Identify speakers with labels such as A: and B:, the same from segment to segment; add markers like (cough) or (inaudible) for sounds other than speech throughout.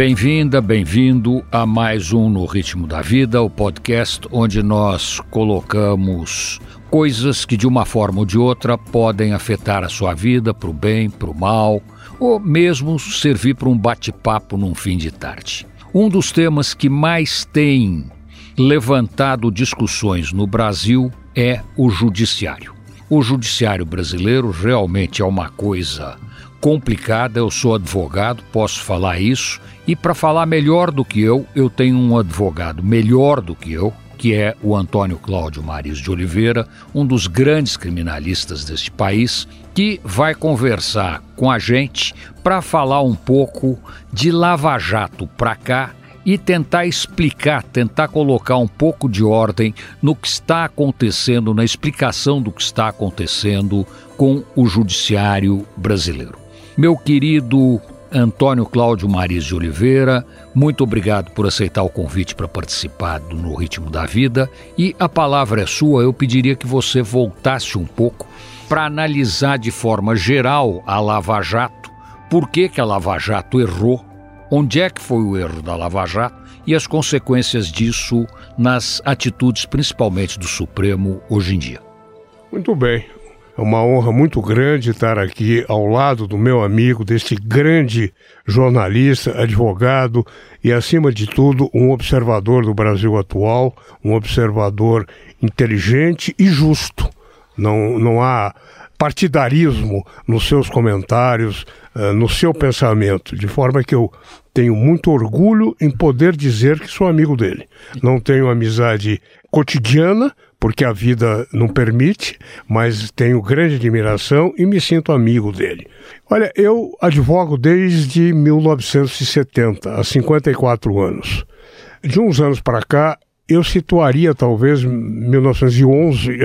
A: Bem-vinda, bem-vindo a mais um No Ritmo da Vida, o podcast onde nós colocamos coisas que de uma forma ou de outra podem afetar a sua vida para o bem, para o mal, ou mesmo servir para um bate-papo num fim de tarde. Um dos temas que mais tem levantado discussões no Brasil é o judiciário. O judiciário brasileiro realmente é uma coisa complicada. Eu sou advogado, posso falar isso. E para falar melhor do que eu, eu tenho um advogado melhor do que eu, que é o Antônio Cláudio Maris de Oliveira, um dos grandes criminalistas deste país, que vai conversar com a gente para falar um pouco de Lava Jato para cá e tentar explicar, tentar colocar um pouco de ordem no que está acontecendo, na explicação do que está acontecendo com o judiciário brasileiro. Meu querido Antônio Cláudio Maris de Oliveira, muito obrigado por aceitar o convite para participar do No Ritmo da Vida. E a palavra é sua, eu pediria que você voltasse um pouco para analisar de forma geral a Lava Jato, por que, que a Lava Jato errou, onde é que foi o erro da Lava Jato e as consequências disso nas atitudes, principalmente do Supremo, hoje em dia.
B: Muito bem. É uma honra muito grande estar aqui ao lado do meu amigo, deste grande jornalista, advogado e, acima de tudo, um observador do Brasil atual, um observador inteligente e justo. Não, não há partidarismo nos seus comentários, uh, no seu pensamento, de forma que eu tenho muito orgulho em poder dizer que sou amigo dele. Não tenho amizade cotidiana, porque a vida não permite, mas tenho grande admiração e me sinto amigo dele. Olha, eu advogo desde 1970, há 54 anos. De uns anos para cá, eu situaria talvez 1911,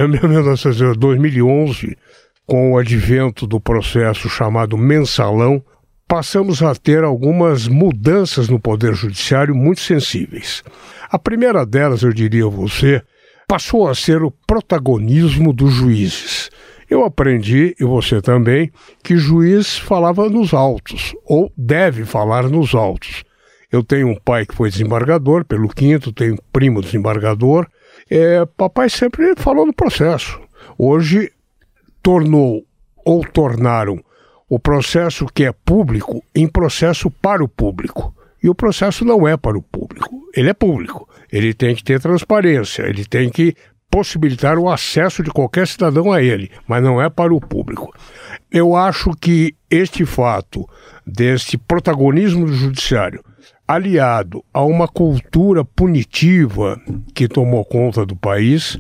B: 2011, (laughs) com o advento do processo chamado mensalão, passamos a ter algumas mudanças no Poder Judiciário muito sensíveis. A primeira delas, eu diria a você, passou a ser o protagonismo dos juízes. Eu aprendi, e você também, que juiz falava nos autos, ou deve falar nos autos. Eu tenho um pai que foi desembargador, pelo quinto, tenho um primo desembargador. É, papai sempre falou no processo. Hoje tornou ou tornaram o processo que é público em processo para o público. E o processo não é para o público, ele é público. Ele tem que ter transparência, ele tem que possibilitar o acesso de qualquer cidadão a ele, mas não é para o público. Eu acho que este fato deste protagonismo do judiciário, aliado a uma cultura punitiva que tomou conta do país,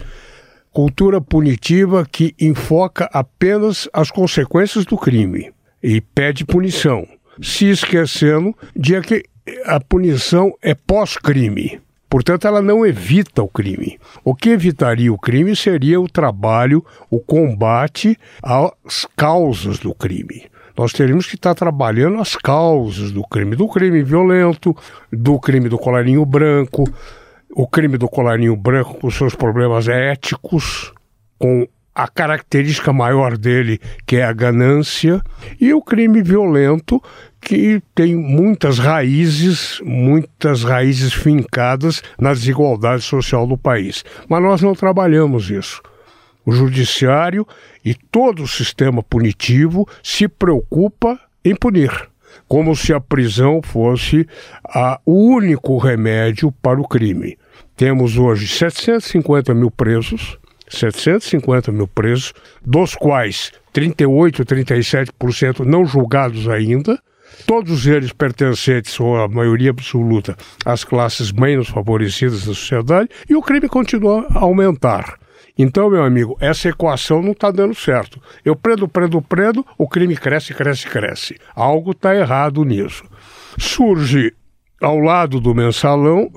B: cultura punitiva que enfoca apenas as consequências do crime e pede punição, se esquecendo de que a punição é pós-crime. Portanto, ela não evita o crime. O que evitaria o crime seria o trabalho, o combate às causas do crime. Nós teríamos que estar trabalhando as causas do crime, do crime violento, do crime do colarinho branco, o crime do colarinho branco com seus problemas éticos, com a característica maior dele, que é a ganância, e o crime violento, que tem muitas raízes, muitas raízes fincadas na desigualdade social do país. Mas nós não trabalhamos isso. O judiciário e todo o sistema punitivo se preocupa em punir, como se a prisão fosse o único remédio para o crime. Temos hoje 750 mil presos, 750 mil presos, dos quais 38, 37% não julgados ainda, todos eles pertencentes, ou a maioria absoluta, às classes menos favorecidas da sociedade, e o crime continua a aumentar. Então, meu amigo, essa equação não está dando certo. Eu prendo, prendo, prendo, o crime cresce, cresce, cresce. Algo está errado nisso. Surge ao lado do mensalão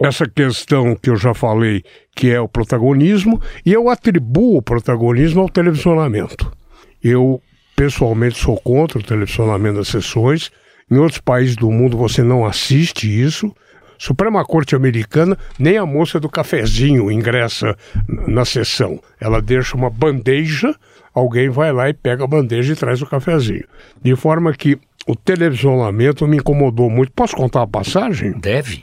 B: essa questão que eu já falei, que é o protagonismo, e eu atribuo o protagonismo ao televisionamento. Eu, pessoalmente, sou contra o televisionamento das sessões. Em outros países do mundo você não assiste isso. Suprema Corte Americana, nem a moça do cafezinho ingressa na sessão. Ela deixa uma bandeja, alguém vai lá e pega a bandeja e traz o cafezinho. De forma que o televisionamento me incomodou muito. Posso contar a passagem?
A: Deve.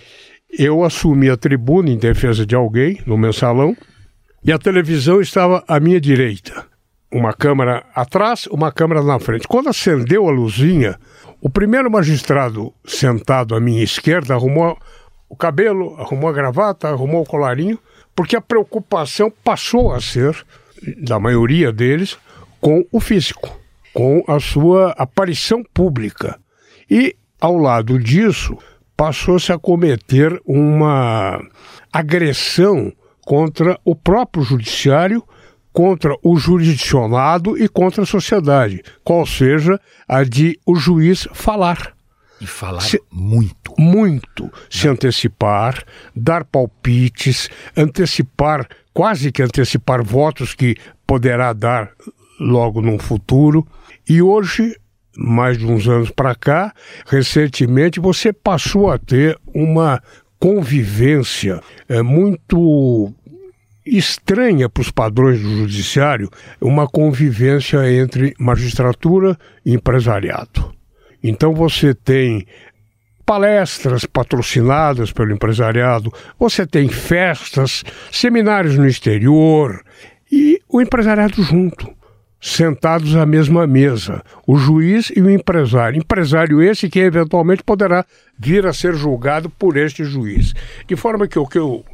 B: Eu assumi a tribuna em defesa de alguém no mensalão e a televisão estava à minha direita. Uma câmera atrás, uma câmera na frente. Quando acendeu a luzinha, o primeiro magistrado sentado à minha esquerda arrumou o cabelo, arrumou a gravata, arrumou o colarinho, porque a preocupação passou a ser, da maioria deles, com o físico, com a sua aparição pública. E, ao lado disso, passou-se a cometer uma agressão contra o próprio judiciário, contra o jurisdicionado e contra a sociedade, qual seja a de o juiz falar.
A: E falar se, muito.
B: Muito. Se antecipar, dar palpites, antecipar, quase que antecipar votos que poderá dar logo num futuro. E hoje, mais de uns anos para cá, recentemente, você passou a ter uma convivência é, muito estranha para os padrões do judiciário, uma convivência entre magistratura e empresariado. Então você tem palestras patrocinadas pelo empresariado, você tem festas, seminários no exterior e o empresariado junto, sentados à mesma mesa, o juiz e o empresário. Empresário esse que eventualmente poderá vir a ser julgado por este juiz. De forma que o que eu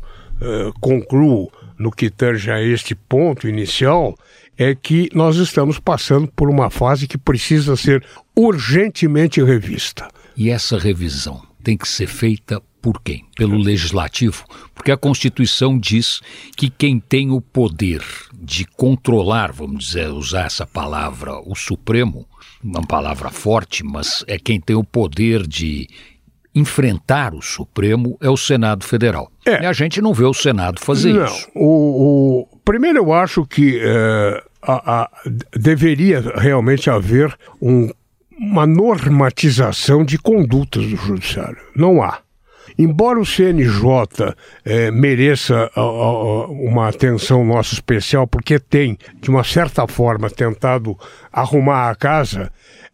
B: uh, concluo no que tange a este ponto inicial é que nós estamos passando por uma fase que precisa ser urgentemente revista.
A: E essa revisão tem que ser feita por quem? Pelo legislativo? Porque a Constituição diz que quem tem o poder de controlar, vamos dizer, usar essa palavra, o Supremo, uma palavra forte, mas é quem tem o poder de enfrentar o Supremo é o Senado Federal. É. E a gente não vê o Senado fazer
B: não,
A: isso.
B: O, o, primeiro, eu acho que é, a, a, deveria realmente haver um, uma normatização de condutas do Judiciário. Não há. Embora o CNJ é, mereça a, a, uma atenção nossa especial, porque tem, de uma certa forma, tentado arrumar a casa,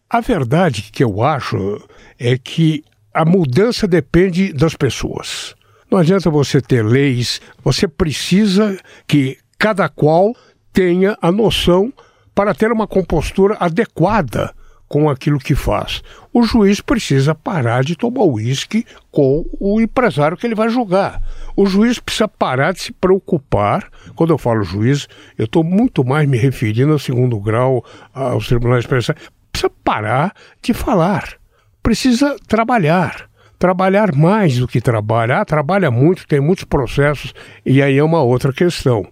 B: a verdade que eu acho é que a mudança depende das pessoas. Não adianta você ter leis, você precisa que cada qual tenha a noção para ter uma compostura adequada com aquilo que faz. O juiz precisa parar de tomar uísque com o empresário que ele vai julgar. O juiz precisa parar de se preocupar. Quando eu falo juiz, eu estou muito mais me referindo ao segundo grau, aos tribunais especiais. Precisa parar de falar precisa trabalhar. Trabalhar mais do que trabalhar, trabalha muito, tem muitos processos, e aí é uma outra questão.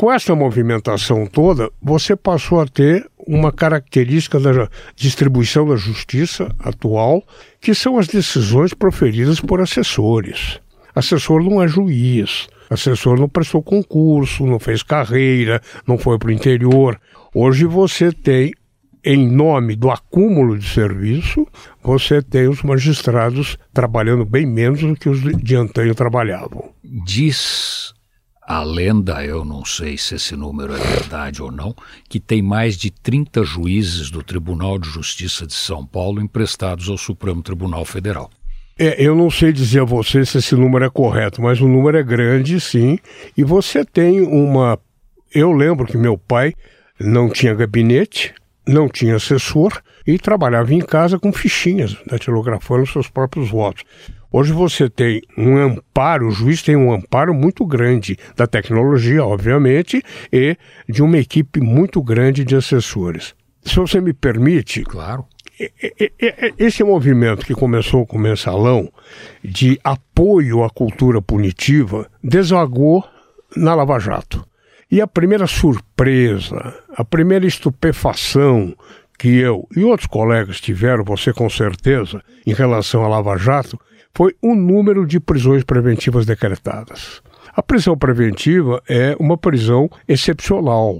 B: Com essa movimentação toda, você passou a ter uma característica da distribuição da justiça atual, que são as decisões proferidas por assessores. Assessor não é juiz, assessor não prestou concurso, não fez carreira, não foi para o interior. Hoje você tem em nome do acúmulo de serviço, você tem os magistrados trabalhando bem menos do que os de antanho trabalhavam.
A: Diz a lenda, eu não sei se esse número é verdade ou não, que tem mais de 30 juízes do Tribunal de Justiça de São Paulo emprestados ao Supremo Tribunal Federal.
B: É, eu não sei dizer a você se esse número é correto, mas o número é grande, sim. E você tem uma. Eu lembro que meu pai não tinha gabinete, não tinha assessor e trabalhava em casa com fichinhas, datilografando seus próprios votos. Hoje você tem um amparo, o juiz tem um amparo muito grande da tecnologia, obviamente, e de uma equipe muito grande de assessores. Se você me permite.
A: Claro.
B: Esse movimento que começou com o mensalão de apoio à cultura punitiva desagou na Lava Jato. E a primeira surpresa, a primeira estupefação que eu e outros colegas tiveram, você com certeza, em relação à Lava Jato, foi o número de prisões preventivas decretadas. A prisão preventiva é uma prisão excepcional.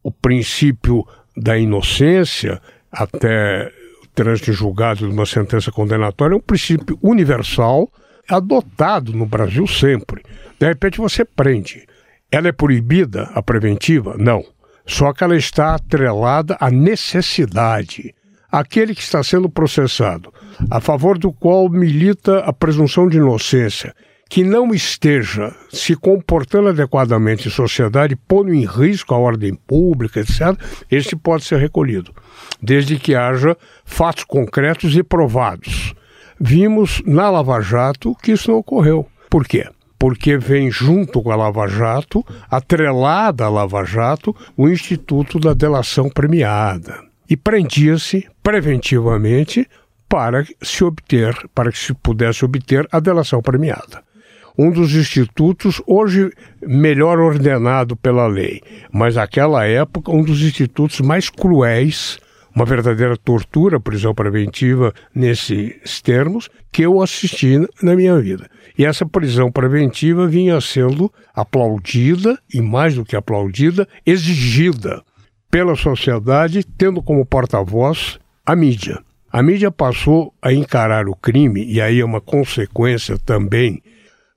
B: O princípio da inocência, até o trânsito julgado de uma sentença condenatória, é um princípio universal adotado no Brasil sempre. De repente você prende. Ela é proibida, a preventiva? Não. Só que ela está atrelada à necessidade. Aquele que está sendo processado, a favor do qual milita a presunção de inocência, que não esteja se comportando adequadamente em sociedade, pondo em risco a ordem pública, etc., esse pode ser recolhido, desde que haja fatos concretos e provados. Vimos na Lava Jato que isso não ocorreu. Por quê? Porque vem junto com a Lava Jato, atrelada à Lava Jato, o Instituto da Delação Premiada. E prendia-se preventivamente para se obter, para que se pudesse obter a delação premiada um dos institutos, hoje melhor ordenado pela lei, mas naquela época um dos institutos mais cruéis, uma verdadeira tortura, prisão preventiva nesses termos, que eu assisti na minha vida. E essa prisão preventiva vinha sendo aplaudida, e mais do que aplaudida, exigida pela sociedade, tendo como porta-voz a mídia. A mídia passou a encarar o crime, e aí é uma consequência também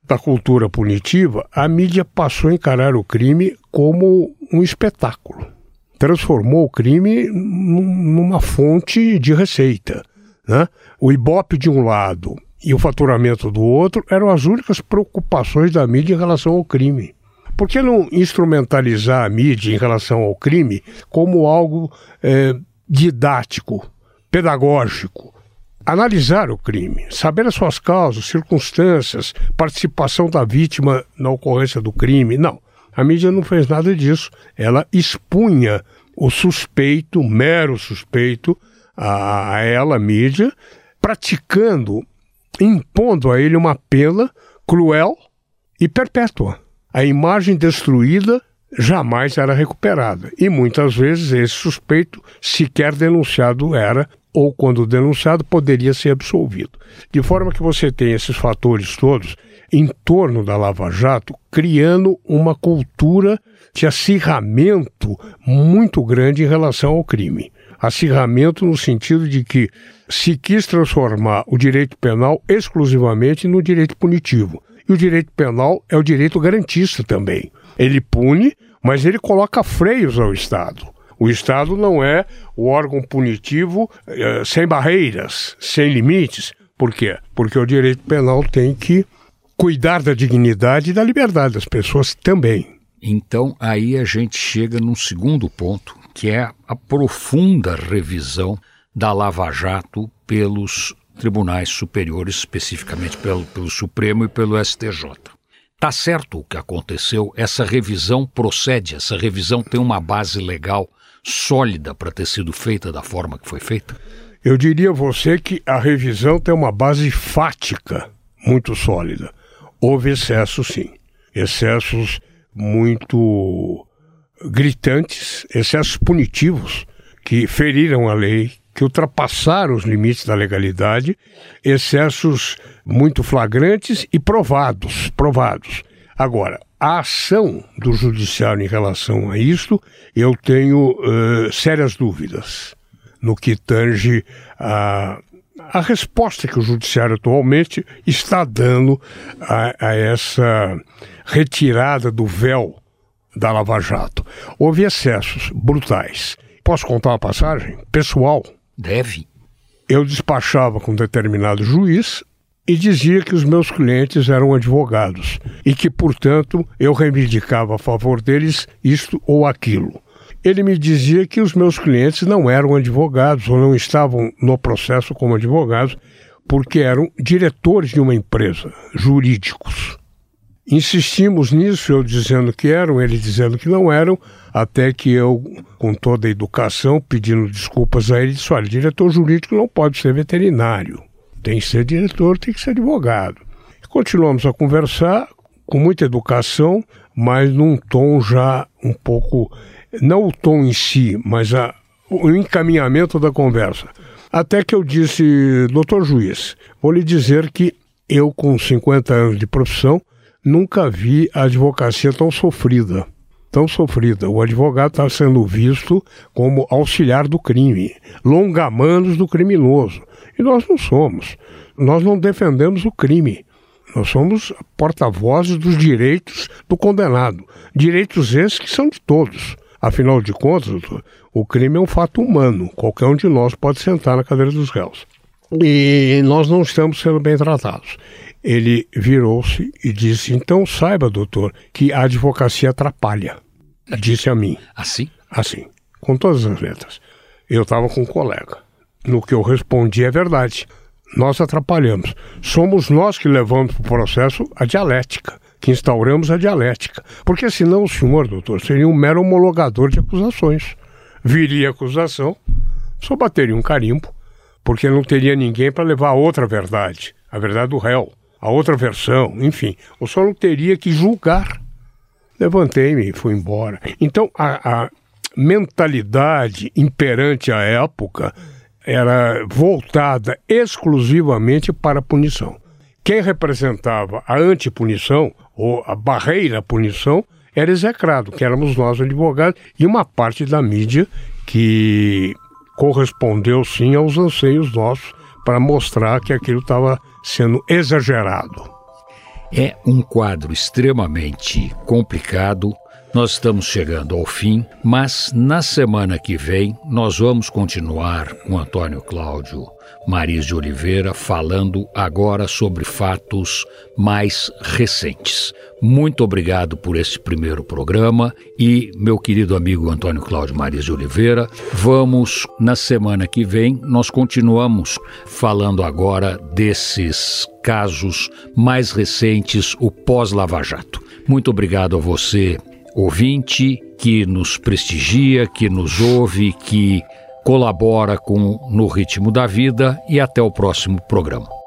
B: da cultura punitiva, a mídia passou a encarar o crime como um espetáculo. Transformou o crime numa fonte de receita. Né? O ibope de um lado e o faturamento do outro eram as únicas preocupações da mídia em relação ao crime. Por que não instrumentalizar a mídia em relação ao crime como algo é, didático, pedagógico, analisar o crime, saber as suas causas, circunstâncias, participação da vítima na ocorrência do crime. Não, a mídia não fez nada disso. Ela expunha o suspeito, o mero suspeito, a, a ela, a mídia, praticando, impondo a ele uma pena cruel e perpétua. A imagem destruída jamais era recuperada. E muitas vezes esse suspeito sequer denunciado era ou, quando denunciado, poderia ser absolvido. De forma que você tem esses fatores todos em torno da Lava Jato, criando uma cultura de acirramento muito grande em relação ao crime. Acirramento no sentido de que se quis transformar o direito penal exclusivamente no direito punitivo. E o direito penal é o direito garantista também. Ele pune, mas ele coloca freios ao Estado. O Estado não é o órgão punitivo eh, sem barreiras, sem limites. Por quê? Porque o direito penal tem que cuidar da dignidade e da liberdade das pessoas também.
A: Então, aí a gente chega num segundo ponto, que é a profunda revisão da Lava Jato pelos tribunais superiores, especificamente pelo, pelo Supremo e pelo STJ. Tá certo o que aconteceu, essa revisão procede, essa revisão tem uma base legal sólida para ter sido feita da forma que foi feita?
B: Eu diria a você que a revisão tem uma base fática muito sólida. Houve excessos, sim. Excessos muito gritantes, excessos punitivos que feriram a lei, que ultrapassaram os limites da legalidade, excessos muito flagrantes e provados, provados. Agora, a ação do judiciário em relação a isto, eu tenho uh, sérias dúvidas no que tange a, a resposta que o judiciário atualmente está dando a, a essa retirada do véu da Lava Jato. Houve excessos brutais. Posso contar uma passagem pessoal?
A: Deve.
B: Eu despachava com um determinado juiz e dizia que os meus clientes eram advogados e que, portanto, eu reivindicava a favor deles isto ou aquilo. Ele me dizia que os meus clientes não eram advogados ou não estavam no processo como advogados porque eram diretores de uma empresa, jurídicos. Insistimos nisso, eu dizendo que eram, ele dizendo que não eram, até que eu, com toda a educação, pedindo desculpas a ele, disse: olha, diretor jurídico não pode ser veterinário. Tem que ser diretor, tem que ser advogado. Continuamos a conversar com muita educação, mas num tom já um pouco, não o tom em si, mas a, o encaminhamento da conversa. Até que eu disse, doutor juiz, vou lhe dizer que eu, com 50 anos de profissão, nunca vi a advocacia tão sofrida. Tão sofrida. O advogado está sendo visto como auxiliar do crime, longamanos do criminoso. E nós não somos. Nós não defendemos o crime. Nós somos porta-vozes dos direitos do condenado. Direitos esses que são de todos. Afinal de contas, doutor, o crime é um fato humano. Qualquer um de nós pode sentar na cadeira dos réus. E nós não estamos sendo bem tratados. Ele virou-se e disse: Então saiba, doutor, que a advocacia atrapalha. Disse a mim.
A: Assim?
B: Assim, com todas as letras. Eu estava com um colega. No que eu respondi é verdade. Nós atrapalhamos. Somos nós que levamos para o processo a dialética, que instauramos a dialética. Porque senão o senhor, doutor, seria um mero homologador de acusações. Viria acusação, só bateria um carimbo, porque não teria ninguém para levar a outra verdade, a verdade do réu, a outra versão, enfim. O senhor não teria que julgar. Levantei-me e fui embora. Então, a, a mentalidade imperante à época era voltada exclusivamente para a punição. Quem representava a antipunição, ou a barreira à punição, era execrado, que éramos nós advogados, e uma parte da mídia que correspondeu sim aos anseios nossos para mostrar que aquilo estava sendo exagerado.
A: É um quadro extremamente complicado nós estamos chegando ao fim, mas na semana que vem nós vamos continuar com Antônio Cláudio Maris de Oliveira falando agora sobre fatos mais recentes. Muito obrigado por esse primeiro programa e meu querido amigo Antônio Cláudio Maris de Oliveira, vamos na semana que vem nós continuamos falando agora desses casos mais recentes, o pós-Lava Jato. Muito obrigado a você ouvinte que nos prestigia, que nos ouve, que colabora com No Ritmo da Vida e até o próximo programa.